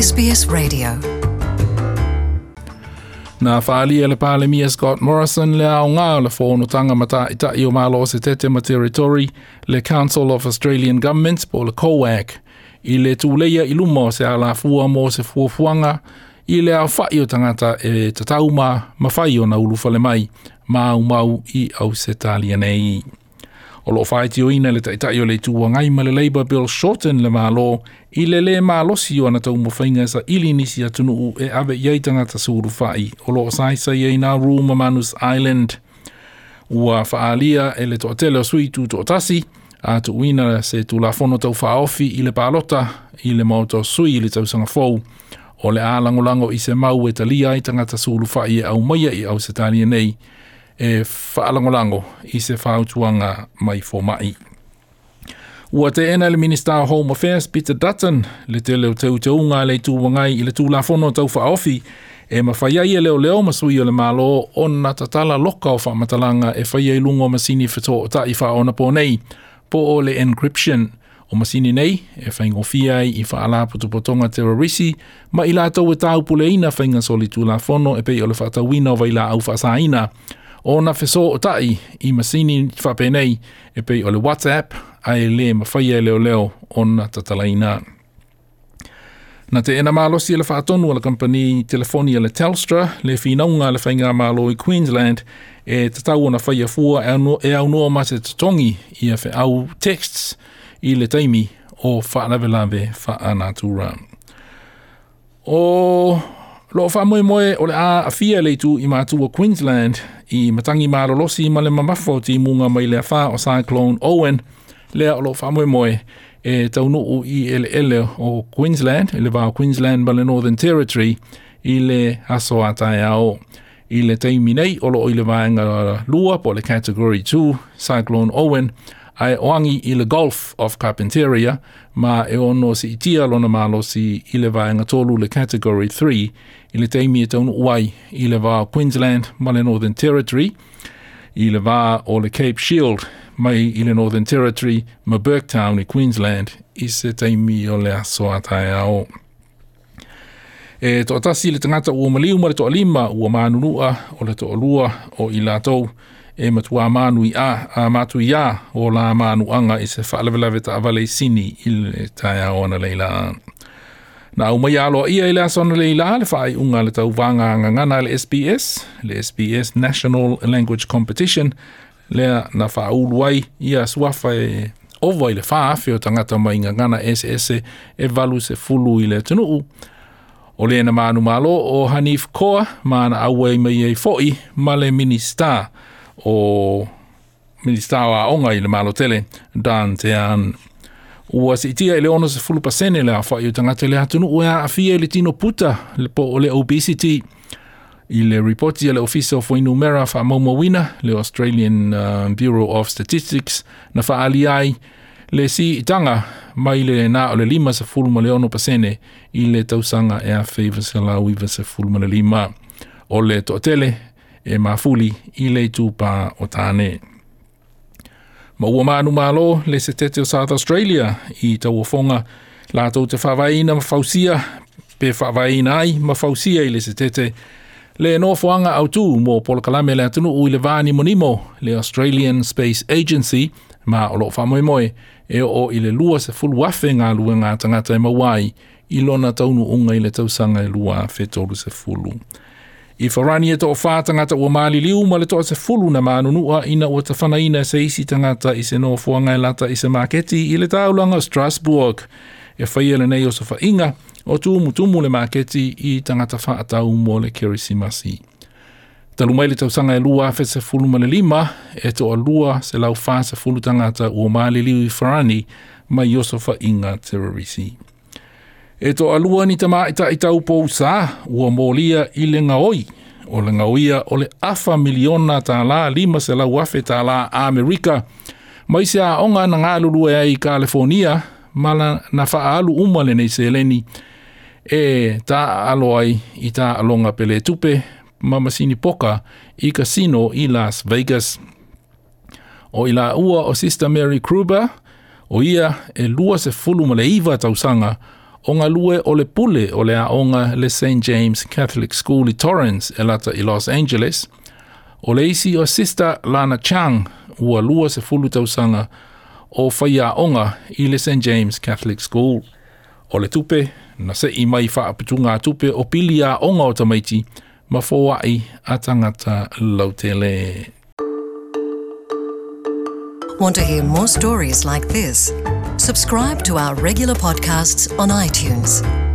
SBS Radio. Na whāli e le pāle Scott Morrison le ao ngā le whōno tanga mata i tai o mālo se tete ma teritori le Council of Australian Governments po le COAG i le tūleia i luma o se ala fua mo se fuafuanga i le ao whai o tangata e tatauma ma whai o na ulu mai mau mau i au se talia nei. O lo whaiti o ina le taitai o le tuwa ngai ma le Labour Bill Shorten le malo i le le malo si o ana tau mo whainga sa ili nisi atunu u e ave iei tangata suru whai. O lo sai sa e iei na Rūma Manus Island. Ua whaalia e le toa tele o sui tu toa tasi a tu uina se tu la fono tau whaofi i le palota i le mauta sui i le tau sanga fou. O le a lango lango i se mau e talia i tangata suru whai e au maia i au se nei e whaalangolango i se whautuanga mai whomai. Ua te ena le Minister of Home Affairs, Peter Dutton, le te leo teu te unga le tū wangai i le tū la whono tau whaofi, e ma whaiai e leo leo masui o le malo o na tatala loka o whaamatalanga e whaiai lungo sini whito o ta i whaona po nei, po o le encryption o masini nei e whaingo fiai i whaala putupotonga te rarisi, ma i la tau e tau pule whainga soli tū la whono e pei o le whaatawina o vaila au whaasaina, o na fiso o tai i masini whape e pei o le WhatsApp a e le mawhaia leo leo o na tatalaina. Na te ena mālosi e le whaatonu ala kampani telefonia le Telstra le whinaunga le whainga mālo i Queensland e tatau o na whaia fua e, e au noa ma te tatongi i a whi au texts i le taimi o whaanawelawe whaanatura. O Lo fa moe moe o le a afia le tu i o Queensland i matangi mālolosi ma le mamafo ti munga mai le afa o Cyclone Owen lea o lo fa moe moe e taunu o i ele ele o Queensland, ele vā Queensland ba le Northern Territory i le aso a ao. I le teimi nei o lo o le vāenga lua po le Category 2, Cyclone Owen, ai oangi i le Gulf of Carpentaria, ma e ono si itia lona malo si i le vaenga tolu le Category 3 i le teimi e taunu uai i le va Queensland ma le Northern Territory, i le va o le Cape Shield mai i le Northern Territory ma Burketown i Queensland i se teimi o le asoa tae ao. E to atasi le tangata ua maliu ma le toa lima ua manunua o le toa lua o i e matua manu i a, a matu i a o la manu anga i se whaalavelave ta avale i sini i le taia o ana leila. Na umai alo ia i le asona leila le whaai unga le tau vanga ngangana le SBS, le SBS National Language Competition, lea na whaulu ai i a suafa e ovo i le whaafi o tangata mai ngangana SS e valu e se fulu i le tunuu. O le na manu malo o Hanif Koa, mana awai mai e foi, male minister o minister wa onga i le malo tele, Dan Tean. Ua si itia i e le ono se fulu pasene le awha i o tangata le hatunu ua a afia e le tino puta le po o le obesity i le reporti le Office of Winu Mera wha maumawina le Australian um, Bureau of Statistics na wha aliai le si itanga mai le na o le lima se fulu ma le ono pasene i le tausanga e a fei vasela uiva se fulu ma le lima o le toatele e mafuli i le tupa o tāne. Ma ua mānu mālo le se tete o South Australia i tau o fonga lātou te whawaina ma fausia pe whawaina ai ma fausia i le se tete le no fuanga au tū mō polo kalame le atunu ui le vāni monimo le Australian Space Agency ma o loo whamoe moe e o i le lua se full afe ngā lua ngā tangata e mawai i lona taunu unga i le tausanga e lua fetoru se fulu. se fulu. I wharani e toa whā tangata ua māli liu ma le toa te fulu na mānunua ina ua ta whanaina se isi tangata i se noa fuangai e lata i se maketi i le taulanga Strasbourg. E whaia e le nei o sa whainga o tū mutumu le maketi i tangata wha atau mō le kerisimasi. Talu mai le tausanga e lua afe se fulu male lima e toa lua se lau whā se fulu tangata ua māli liu i wharani mai Yosofa Inga Terorisi. E to alua ni tama ita i tau pou sa, ua mōlia i le ngaoi. O le ngaoia o le afa miliona tā la lima se lau afe tā la Amerika. Mai se a onga na ngā lulu e ai California, ma la na faa alu uma le nei se leni. E ta alo ai i tā alonga pele tupe, ma masini poka i casino i Las Vegas. O ila ua o Sister Mary Kruber, o ia e lua se fulu ma le iwa tausanga, o ngā lue o le pule o le aonga le St. James Catholic School i Torrance e lata i Los Angeles, o le isi o sister Lana Chang ua lua se fulu tausanga o whai aonga i le St. James Catholic School. O le tupe, na se i mai wha apitu ngā tupe o pili aonga o tamaiti ma fōai a tangata lautele. Want to hear more stories like this? Subscribe to our regular podcasts on iTunes.